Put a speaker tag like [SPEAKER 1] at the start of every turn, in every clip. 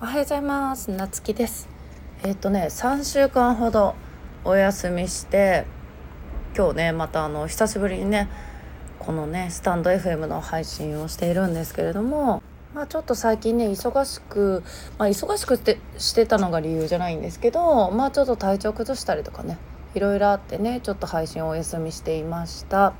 [SPEAKER 1] おはようございます。なつきです。えっ、とね3週間ほどお休みして今日ねまたあの久しぶりにねこのねスタンド FM の配信をしているんですけれどもまあちょっと最近ね忙しくまあ忙しくてしてたのが理由じゃないんですけどまあちょっと体調崩したりとかねいろいろあってねちょっと配信をお休みしていました。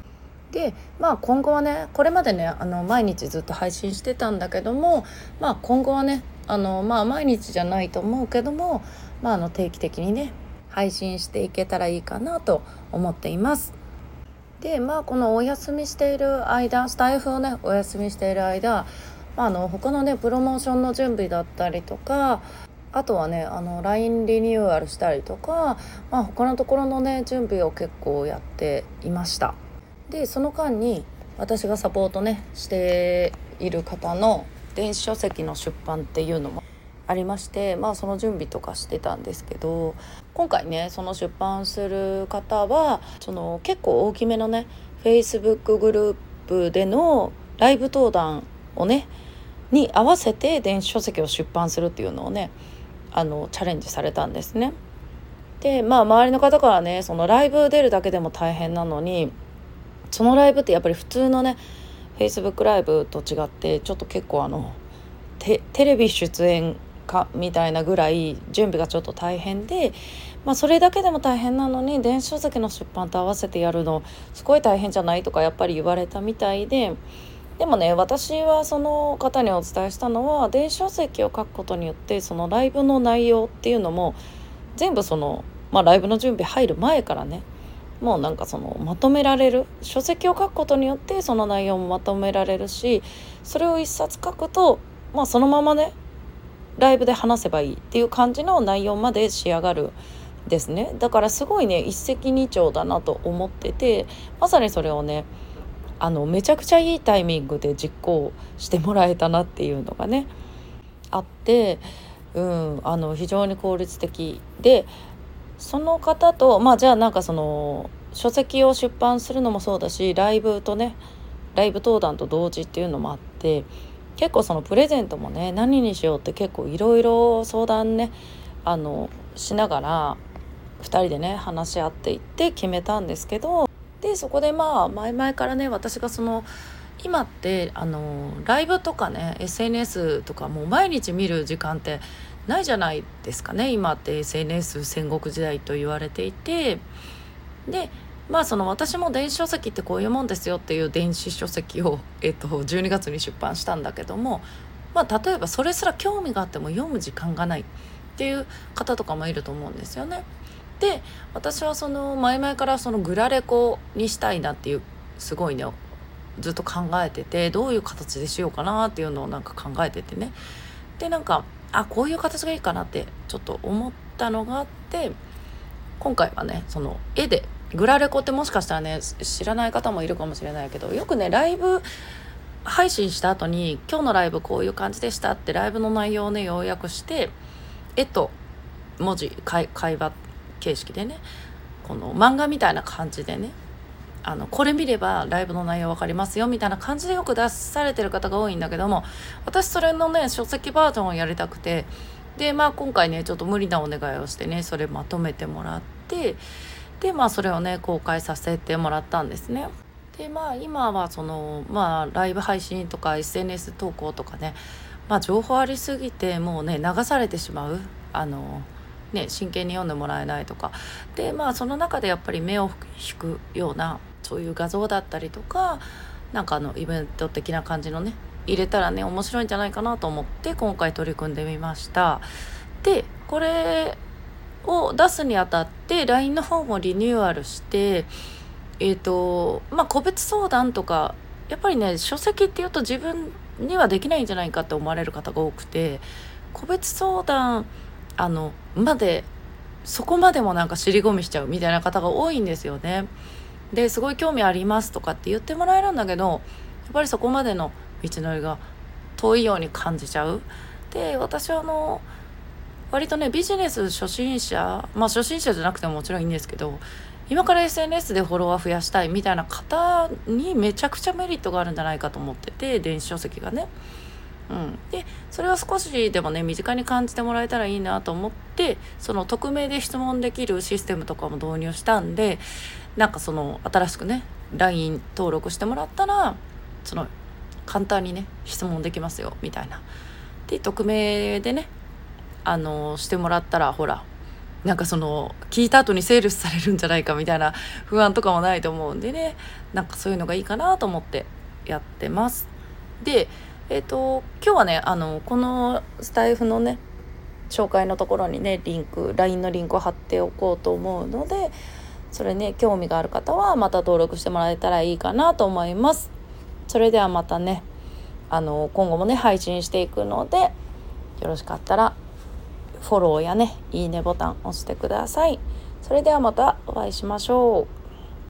[SPEAKER 1] でまあ今後はねこれまでねあの毎日ずっと配信してたんだけどもまあ今後はねあのまあ毎日じゃないと思うけども、まあ、あの定期的にね配信していけたらいいかなと思っています。でまあこのお休みしている間スタイフをねお休みしている間、まあ、あの他のねプロモーションの準備だったりとかあとはねあの LINE リニューアルしたりとか、まあ、他のところのね準備を結構やっていました。でその間に私がサポートねしている方の電子書籍の出版っていうのもありましてまあその準備とかしてたんですけど今回ねその出版する方はその結構大きめのね Facebook グループでのライブ登壇をねに合わせて電子書籍を出版するっていうのをねあのチャレンジされたんですね。でまあ周りの方からねそのライブ出るだけでも大変なのにそのライブってやっぱり普通のね Facebook ライブと違ってちょっと結構あのテレビ出演かみたいなぐらい準備がちょっと大変で、まあ、それだけでも大変なのに電子書籍の出版と合わせてやるのすごい大変じゃないとかやっぱり言われたみたいで。でもね私はその方にお伝えしたのは電子書籍を書くことによってそのライブの内容っていうのも全部その、まあ、ライブの準備入る前からねもうなんかそのまとめられる書籍を書くことによってその内容もまとめられるしそれを一冊書くと、まあ、そのままねライブで話せばいいっていう感じの内容まで仕上がるですね。だからすごいね一石二鳥だなと思っててまさにそれをねあのめちゃくちゃいいタイミングで実行してもらえたなっていうのがねあって、うん、あの非常に効率的でその方とまあじゃあなんかその書籍を出版するのもそうだしライブとねライブ登壇と同時っていうのもあって結構そのプレゼントもね何にしようって結構いろいろ相談ねあのしながら2人でね話し合っていって決めたんですけどでそこでまあ前々からね私がその今ってあのライブとかね SNS とかもう毎日見る時間ってないじゃないですかね。今って SNS 戦国時代と言われていて。でまあその私も電子書籍ってこういうもんですよっていう電子書籍を、えっと、12月に出版したんだけども、まあ、例えばそれすら興味があっても読む時間がないっていう方とかもいると思うんですよね。で私はその前々からそのグラレコにしたいなっていうすごいねずっと考えててどういう形でしようかなっていうのをなんか考えててね。でなんかあこういう形がいいかなってちょっと思ったのがあって今回はねその絵でグラレコってもしかしたらね知らない方もいるかもしれないけどよくねライブ配信した後に今日のライブこういう感じでしたってライブの内容をね要約して絵と文字会話形式でねこの漫画みたいな感じでねあのこれ見ればライブの内容分かりますよみたいな感じでよく出されてる方が多いんだけども私それのね書籍バージョンをやりたくてでまあ今回ねちょっと無理なお願いをしてねそれまとめてもらってでまあそれをね公開させてもらったんですね。でまあ今はそのまあライブ配信とか SNS 投稿とかねまあ情報ありすぎてもうね流されてしまうあのね真剣に読んでもらえないとかでまあその中でやっぱり目を引くようなそういう画像だったりとかなんかあのイベント的な感じのね入れたらね面白いんじゃないかなと思って今回取り組んでみましたでこれを出すにあたって LINE の方もリニューアルしてえっ、ー、とまあ個別相談とかやっぱりね書籍っていうと自分にはできないんじゃないかって思われる方が多くて個別相談あのまでそこまでもなんか尻込みしちゃうみたいな方が多いんですよね。ですごい興味ありますとかって言ってもらえるんだけどやっぱりそこまでの道のりが遠いように感じちゃう。で私はあの割とねビジネス初心者まあ初心者じゃなくてももちろんいいんですけど今から SNS でフォロワー増やしたいみたいな方にめちゃくちゃメリットがあるんじゃないかと思ってて電子書籍がね。うん、でそれを少しでもね身近に感じてもらえたらいいなと思ってその匿名で質問できるシステムとかも導入したんでなんかその新しくね LINE 登録してもらったらその簡単にね質問できますよみたいな。で匿名でねあのしてもらったらほらなんかその聞いた後にセールスされるんじゃないかみたいな不安とかもないと思うんでねなんかそういうのがいいかなと思ってやってます。でえっ、ー、と今日はねあのこのスタイフのね紹介のところにねリンク LINE のリンクを貼っておこうと思うのでそれね興味がある方はまた登録してもらえたらいいかなと思います。それではまたねあの今後もね配信していくのでよろしかったらフォローやねいいねボタン押してください。それではまたお会いしましょう。